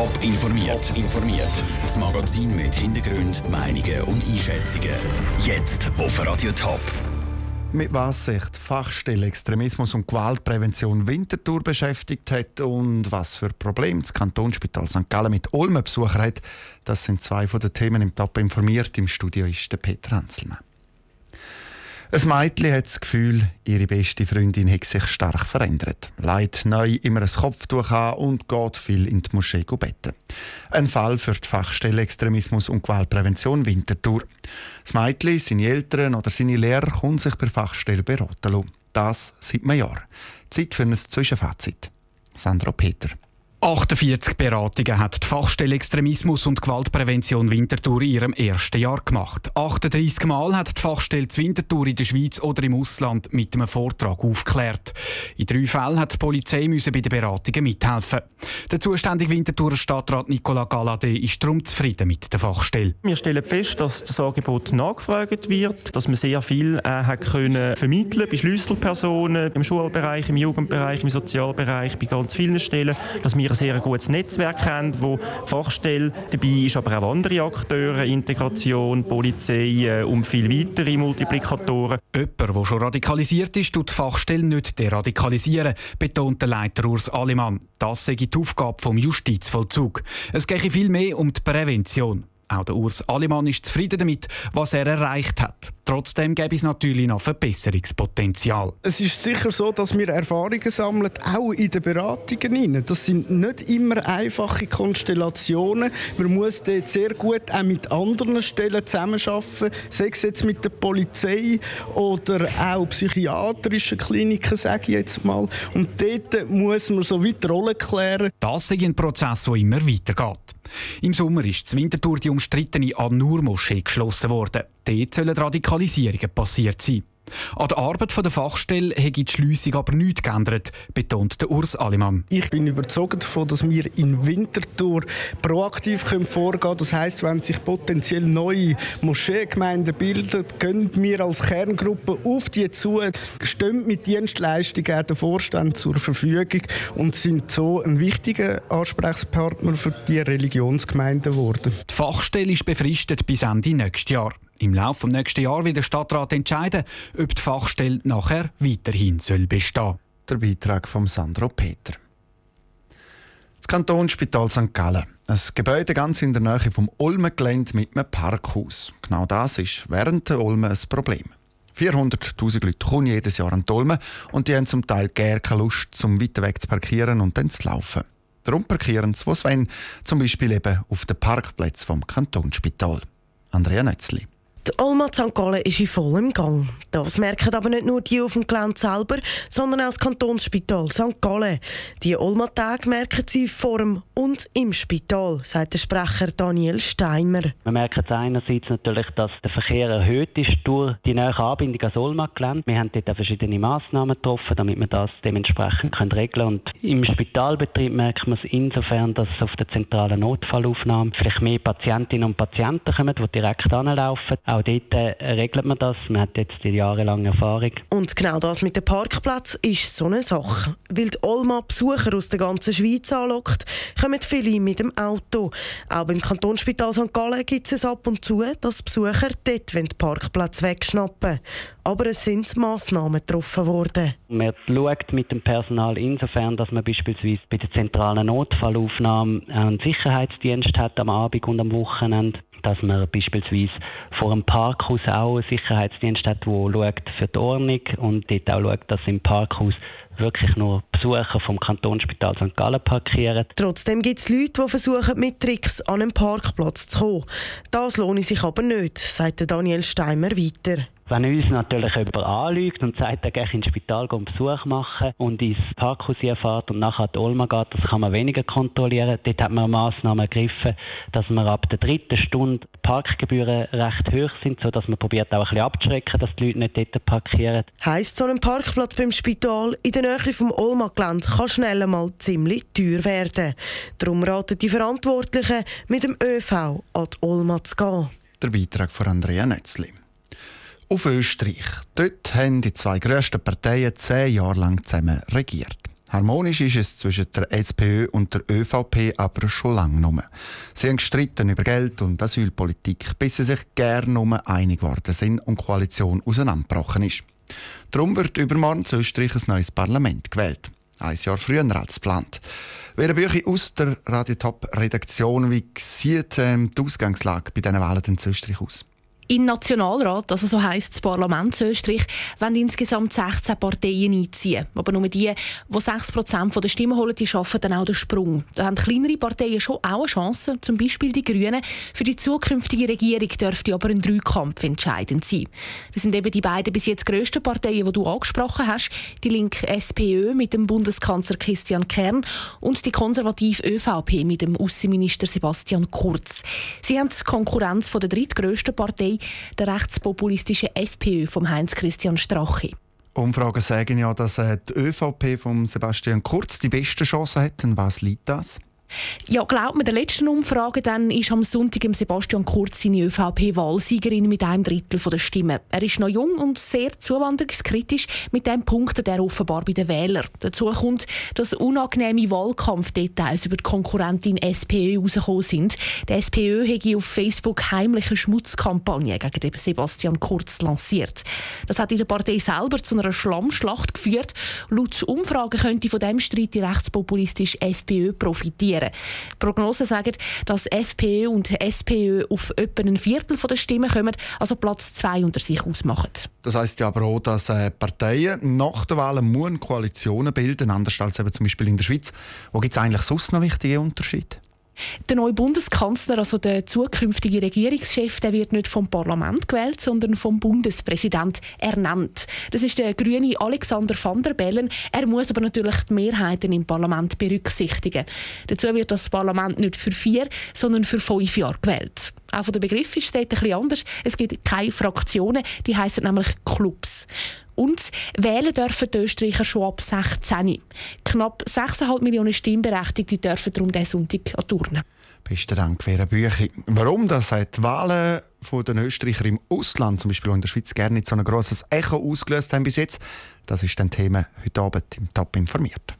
Top informiert. informiert. Das Magazin mit Hintergrund, Meinungen und Einschätzungen. Jetzt auf Radio Top. Mit was sich die Fachstelle Extremismus und Gewaltprävention Winterthur beschäftigt hat und was für Probleme das Kantonsspital St. Gallen mit Ulmen Besucher hat, das sind zwei von den Themen im Top informiert. Im Studio ist der Peter Hanselmann. Ein Mädchen hat das Gefühl, ihre beste Freundin hat sich stark verändert. Leidet neu immer ein Kopftuch an und geht viel in die Moschee beten. Ein Fall für die Fachstelle Extremismus und Gewaltprävention Winterthur. Das Mädchen, seine Eltern oder seine Lehrer können sich per Fachstelle beraten lassen. Das seit einem Jahr. Zeit für ein Zwischenfazit. Sandra Peter. 48 Beratungen hat die Fachstelle Extremismus und Gewaltprävention Winterthur in ihrem ersten Jahr gemacht. 38 Mal hat die Fachstelle Winterthur in der Schweiz oder im Ausland mit einem Vortrag aufgeklärt. In drei Fällen hat die Polizei bei den Beratungen mithelfen. Der zuständige Winterthurer Stadtrat Nicolas Galadé ist darum zufrieden mit der Fachstelle. Wir stellen fest, dass das Angebot nachgefragt wird, dass man sehr viel äh, hat können vermitteln bei Schlüsselpersonen, im Schulbereich, im Jugendbereich, im Sozialbereich, bei ganz vielen Stellen, dass wir ein sehr gutes Netzwerk haben, wo Fachstelle dabei ist, aber auch andere Akteure, Integration, Polizei äh, und viel weitere Multiplikatoren. Jemand, der schon radikalisiert ist, tut die Fachstelle nicht deradikalisieren, betont der Leiter Urs Alemann. Das sei die Aufgabe vom Justizvollzug. Es gehe viel mehr um die Prävention. Auch der Urs Alemann ist zufrieden damit, was er erreicht hat. Trotzdem gäbe es natürlich noch Verbesserungspotenzial. Es ist sicher so, dass wir Erfahrungen sammeln, auch in den Beratungen. Das sind nicht immer einfache Konstellationen. Man muss dort sehr gut auch mit anderen Stellen zusammenarbeiten, sei es jetzt mit der Polizei oder auch psychiatrischen Kliniken, sage ich jetzt mal. Und dort muss man so weit Rollen klären. Das ist ein Prozess, der immer weitergeht. Im Sommer ist zur Winterthur die umstrittene An-Nur-Moschee geschlossen worden. Dort sollen Radikalisierungen passiert sein. An der Arbeit der Fachstelle hat die Schliessung aber nichts geändert, betont der Urs Alemann. Ich bin überzeugt davon, dass wir in Winterthur proaktiv vorgehen können. Das heisst, wenn sich potenziell neue Moscheegemeinden bilden, können wir als Kerngruppe auf die zu, stehen mit Dienstleistungen der Vorstand zur Verfügung und sind so ein wichtiger Ansprechpartner für die Religionsgemeinden geworden. Die Fachstelle ist befristet bis Ende nächstes Jahr. Im Laufe des nächsten Jahres wird der Stadtrat entscheiden, ob die Fachstelle nachher weiterhin soll bestehen Der Beitrag von Sandro Peter. Das Kantonsspital St. Gallen. Ein Gebäude ganz in der Nähe vom Olmengelände mit einem Parkhaus. Genau das ist während der Olmen ein Problem. 400.000 Leute kommen jedes Jahr an die Olmen und die haben zum Teil gerne keine Lust, zum weiter weg zu parkieren und dann zu laufen. Darum parkieren sie, sie wollen, zum Beispiel eben auf den Parkplätzen vom Kantonsspital. Andrea Nötzli. Die Olma St. Gallen ist in vollem Gang. Das merken aber nicht nur die auf dem Gelände selber, sondern auch das Kantonsspital St. Gallen. Die Olma-Tage merken sie vor dem und im Spital, sagt der Sprecher Daniel Steimer. Wir merken einerseits natürlich, dass der Verkehr erhöht ist durch die neue Anbindung ans Olma-Gelände. Wir haben dort verschiedene Massnahmen getroffen, damit wir das dementsprechend können regeln können. Und im Spitalbetrieb merkt man es insofern, dass auf der zentralen Notfallaufnahme vielleicht mehr Patientinnen und Patienten kommen, die direkt anlaufen auch dort äh, regelt man das. Man hat jetzt die jahrelange Erfahrung. Und genau das mit dem Parkplatz ist so eine Sache. Weil die Olma Besucher aus der ganzen Schweiz anlockt, kommen viele mit dem Auto. Auch beim Kantonsspital St. Gallen gibt es ab und zu, dass Besucher dort den Parkplatz wegschnappen aber es sind Massnahmen getroffen worden. Man schaut mit dem Personal insofern, dass man beispielsweise bei der zentralen Notfallaufnahme einen Sicherheitsdienst hat am Abend und am Wochenende dass man beispielsweise vor einem Parkhaus auch einen Sicherheitsdienst hat, der schaut für die Ordnung und dort auch schaut, dass im Parkhaus wirklich nur Besucher vom Kantonsspital St. Gallen parkieren. Trotzdem gibt es Leute, die versuchen, mit Tricks an einen Parkplatz zu kommen. Das lohnt sich aber nicht, sagt Daniel Steimer weiter. Wenn uns natürlich jemand anlügt und sagt, er geht ins Spital einen Besuch machen und ins Parkhaus fährt und nachher die Olma geht, das kann man weniger kontrollieren. Dort hat man Massnahmen ergriffen, dass man ab der dritten Stunde Parkgebühren recht hoch sind, sodass man probiert auch ein bisschen abzuschrecken, dass die Leute nicht dort parkieren. Heisst, so ein Parkplatz beim Spital in der Nähe vom Olma-Gelände kann schnell mal ziemlich teuer werden. Darum raten die Verantwortlichen, mit dem ÖV an die Olma zu gehen. Der Beitrag von Andrea Nötzli. Auf Österreich. Dort haben die zwei grössten Parteien zehn Jahre lang zusammen regiert. Harmonisch ist es zwischen der SPÖ und der ÖVP aber schon lange nur. Sie haben gestritten über Geld und Asylpolitik, bis sie sich gerne nur einig geworden sind und die Koalition auseinandergebrochen ist. Darum wird übermorgen in Österreich ein neues Parlament gewählt. Ein Jahr früher als geplant. Vera Büchi aus der Radio Top Redaktion, wie sieht ähm, die Ausgangslage bei diesen Wahlen in Österreich aus? Im Nationalrat, also so heisst das Parlament Österreich, wollen insgesamt 16 Parteien einziehen. Aber nur die, die 6% der Stimmen holen, die schaffen dann auch den Sprung. Da haben kleinere Parteien schon auch eine Chance, zum Beispiel die Grünen. Für die zukünftige Regierung dürfte aber ein Dreikampf entscheidend sein. Das sind eben die beiden bis jetzt grössten Parteien, die du angesprochen hast. Die linke SPÖ mit dem Bundeskanzler Christian Kern und die konservative ÖVP mit dem Außenminister Sebastian Kurz. Sie haben die Konkurrenz von der drittgrößten Partei der rechtspopulistischen FPÖ von Heinz-Christian Strache. Umfragen sagen ja, dass äh, die ÖVP von Sebastian Kurz die beste Chance hat. Was liegt das? Ja, glaubt man der letzten Umfrage, dann ist am Sonntag Sebastian Kurz seine ÖVP-Wahlsiegerin mit einem Drittel der Stimmen. Er ist noch jung und sehr zuwanderungskritisch. Mit dem punktet er offenbar bei den Wählern. Dazu kommt, dass unangenehme Wahlkampfdetails über die Konkurrentin SPÖ herausgekommen sind. Die SPÖ hat auf Facebook heimliche Schmutzkampagne gegen Sebastian Kurz lanciert. Das hat in der Partei selber zu einer Schlammschlacht geführt. Laut Umfragen könnte von dem Streit die rechtspopulistische FPÖ profitieren regieren. Prognosen sagen, dass FPÖ und SPÖ auf etwa ein Viertel der Stimmen kommen, also Platz zwei unter sich ausmachen. Das heisst ja aber auch, dass äh, Parteien nach der Wahl Koalitionen bilden, anders als eben zum Beispiel in der Schweiz. Wo gibt es eigentlich sonst noch wichtige Unterschiede? Der neue Bundeskanzler, also der zukünftige Regierungschef, der wird nicht vom Parlament gewählt, sondern vom Bundespräsident ernannt. Das ist der grüne Alexander van der Bellen. Er muss aber natürlich die Mehrheiten im Parlament berücksichtigen. Dazu wird das Parlament nicht für vier, sondern für fünf Jahre gewählt. Auch von der Begriff ist es dort anders. Es gibt keine Fraktionen, die heißen nämlich Clubs. Und wählen dürfen die Österreicher schon ab 16. Knapp 6,5 Millionen Stimmberechtigte dürfen darum diesen Sonntag an Turnen. Besten Dank, Vera Büchi. Warum das die Wahlen von den Österreicher im Ausland, zum Beispiel in der Schweiz, gerne nicht so ein grosses Echo ausgelöst haben bis jetzt, das ist ein Thema heute Abend im Top informiert.